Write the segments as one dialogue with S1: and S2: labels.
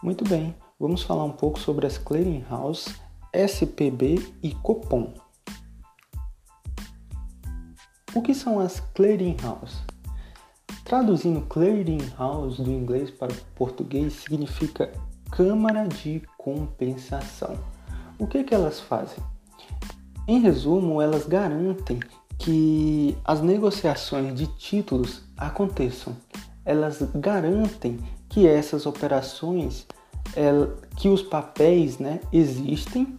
S1: Muito bem, vamos falar um pouco sobre as clearing house, SPB e Copom. O que são as clearing house? Traduzindo clearing house do inglês para o português significa Câmara de Compensação. O que, que elas fazem? Em resumo, elas garantem que as negociações de títulos aconteçam. Elas garantem que essas operações, que os papéis né, existem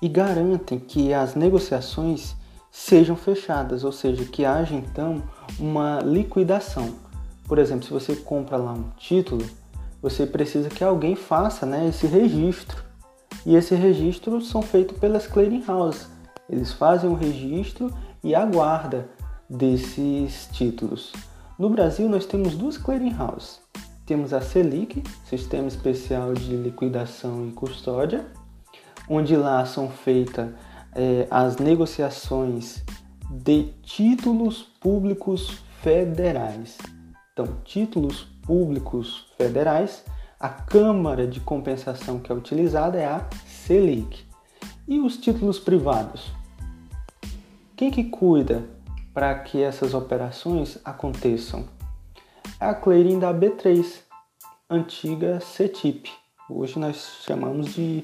S1: e garantem que as negociações sejam fechadas, ou seja, que haja então uma liquidação. Por exemplo, se você compra lá um título, você precisa que alguém faça né, esse registro. E esse registro são feitos pelas clearing houses. Eles fazem o registro e a guarda desses títulos. No Brasil, nós temos duas clearing houses. Temos a Selic, Sistema Especial de Liquidação e Custódia, onde lá são feitas é, as negociações de títulos públicos federais. Então, títulos públicos federais, a Câmara de Compensação que é utilizada é a Selic. E os títulos privados? Quem que cuida para que essas operações aconteçam? É a clearing da B3, antiga CETIP. Hoje nós chamamos de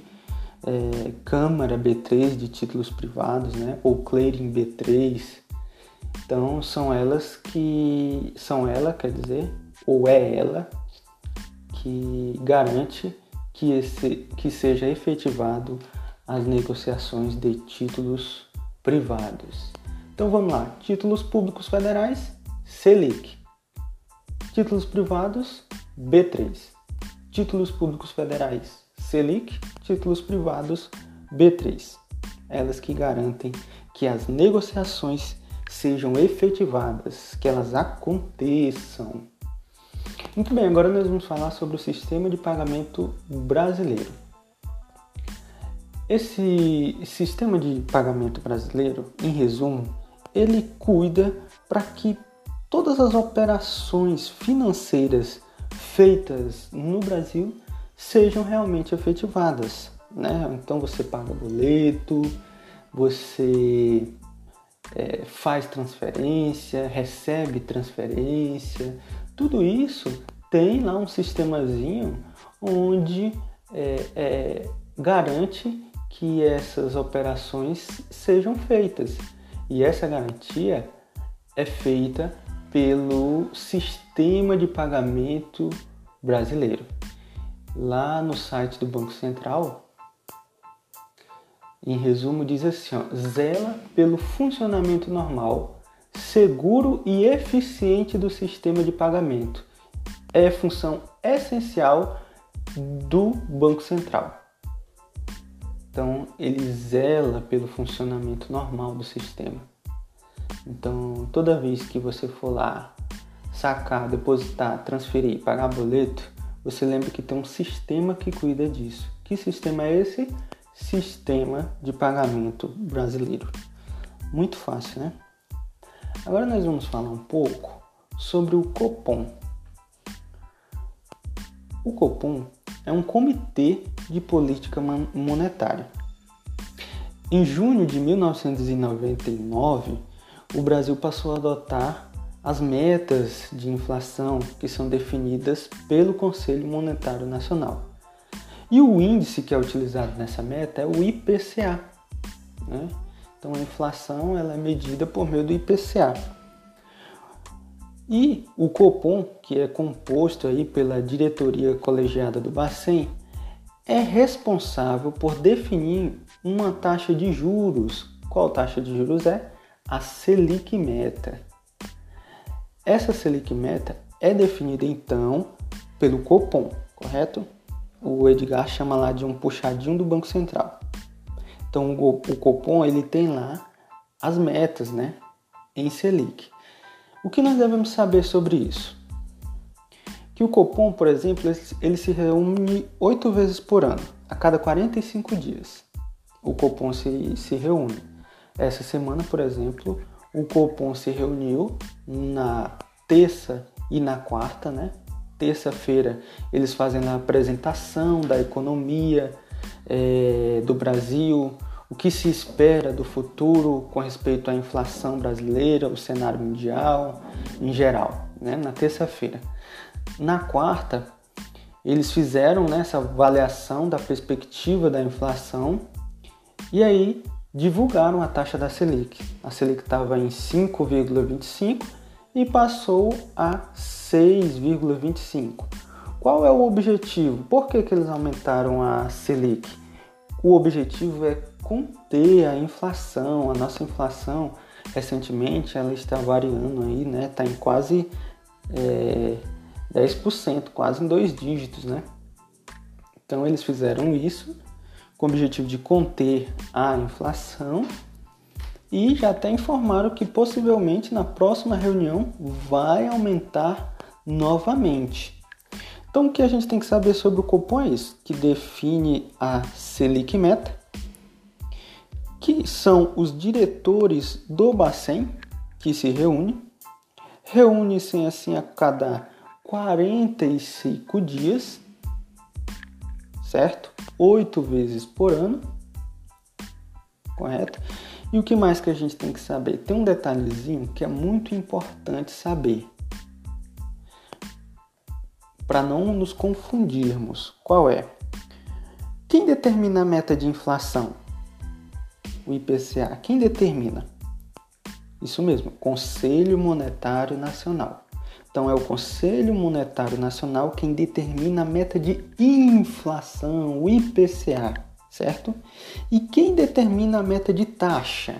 S1: é, Câmara B3 de títulos privados, né? ou clearing B3. Então são elas que são ela, quer dizer, ou é ela que garante que, esse, que seja efetivado as negociações de títulos privados. Então vamos lá, títulos públicos federais, Selic. Títulos privados, B3. Títulos públicos federais, Selic. Títulos privados, B3. Elas que garantem que as negociações sejam efetivadas, que elas aconteçam. Muito bem, agora nós vamos falar sobre o sistema de pagamento brasileiro. Esse sistema de pagamento brasileiro, em resumo, ele cuida para que todas as operações financeiras feitas no Brasil sejam realmente efetivadas. Né? Então você paga boleto, você é, faz transferência, recebe transferência, tudo isso tem lá um sistemazinho onde é, é, garante que essas operações sejam feitas. E essa garantia é feita pelo sistema de pagamento brasileiro. Lá no site do Banco Central, em resumo, diz assim: ó, zela pelo funcionamento normal, seguro e eficiente do sistema de pagamento. É função essencial do Banco Central. Então, ele zela pelo funcionamento normal do sistema. Então, toda vez que você for lá sacar, depositar, transferir, pagar boleto, você lembra que tem um sistema que cuida disso. Que sistema é esse? Sistema de pagamento brasileiro. Muito fácil, né? Agora nós vamos falar um pouco sobre o Copom. O Copom é um comitê de política monetária. Em junho de 1999, o Brasil passou a adotar as metas de inflação que são definidas pelo Conselho Monetário Nacional. E o índice que é utilizado nessa meta é o IPCA. Né? Então a inflação ela é medida por meio do IPCA. E o Copom, que é composto aí pela diretoria colegiada do Bacen, é responsável por definir uma taxa de juros. Qual taxa de juros é? A Selic Meta. Essa Selic Meta é definida então pelo Copom, correto? O Edgar chama lá de um puxadinho do Banco Central. Então o Copom ele tem lá as metas, né, em Selic. O que nós devemos saber sobre isso? Que o Copom, por exemplo, ele se reúne oito vezes por ano, a cada 45 dias. O Copom se, se reúne. Essa semana, por exemplo, o Copom se reuniu na terça e na quarta, né? terça-feira eles fazem a apresentação da economia é, do Brasil, o que se espera do futuro com respeito à inflação brasileira, o cenário mundial em geral, né? na terça-feira. Na quarta, eles fizeram né, essa avaliação da perspectiva da inflação e aí divulgaram a taxa da Selic. A Selic estava em 5,25 e passou a 6,25. Qual é o objetivo? Por que, que eles aumentaram a Selic? O objetivo é conter a inflação. A nossa inflação, recentemente, ela está variando aí, né? Está em quase é, 10%, quase em dois dígitos, né? Então eles fizeram isso com o objetivo de conter a inflação e já até informaram que possivelmente na próxima reunião vai aumentar novamente. Então o que a gente tem que saber sobre o Copom é isso, que define a Selic Meta, que são os diretores do Bacen que se reúnem, reúnem-se assim a cada 45 dias, certo? Oito vezes por ano, correto? E o que mais que a gente tem que saber? Tem um detalhezinho que é muito importante saber. Para não nos confundirmos. Qual é? Quem determina a meta de inflação? O IPCA. Quem determina? Isso mesmo, Conselho Monetário Nacional. Então, é o Conselho Monetário Nacional quem determina a meta de inflação, o IPCA, certo? E quem determina a meta de taxa?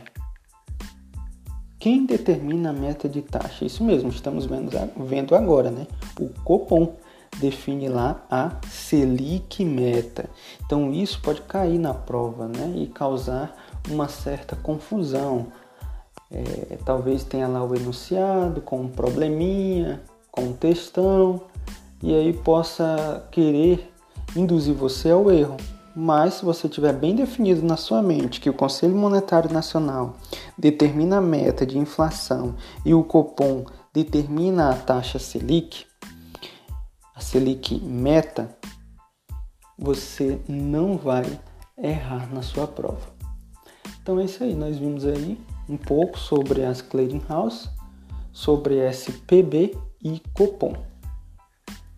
S1: Quem determina a meta de taxa? Isso mesmo, estamos vendo, agora, né? O Copom define lá a Selic meta. Então, isso pode cair na prova, né? E causar uma certa confusão é, talvez tenha lá o enunciado com um probleminha, com um textão, e aí possa querer induzir você ao erro. Mas se você tiver bem definido na sua mente que o Conselho Monetário Nacional determina a meta de inflação e o Copom determina a taxa Selic, a Selic meta, você não vai errar na sua prova. Então é isso aí, nós vimos aí um pouco sobre as clearing house, sobre SPB e Copom.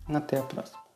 S1: Até a próxima.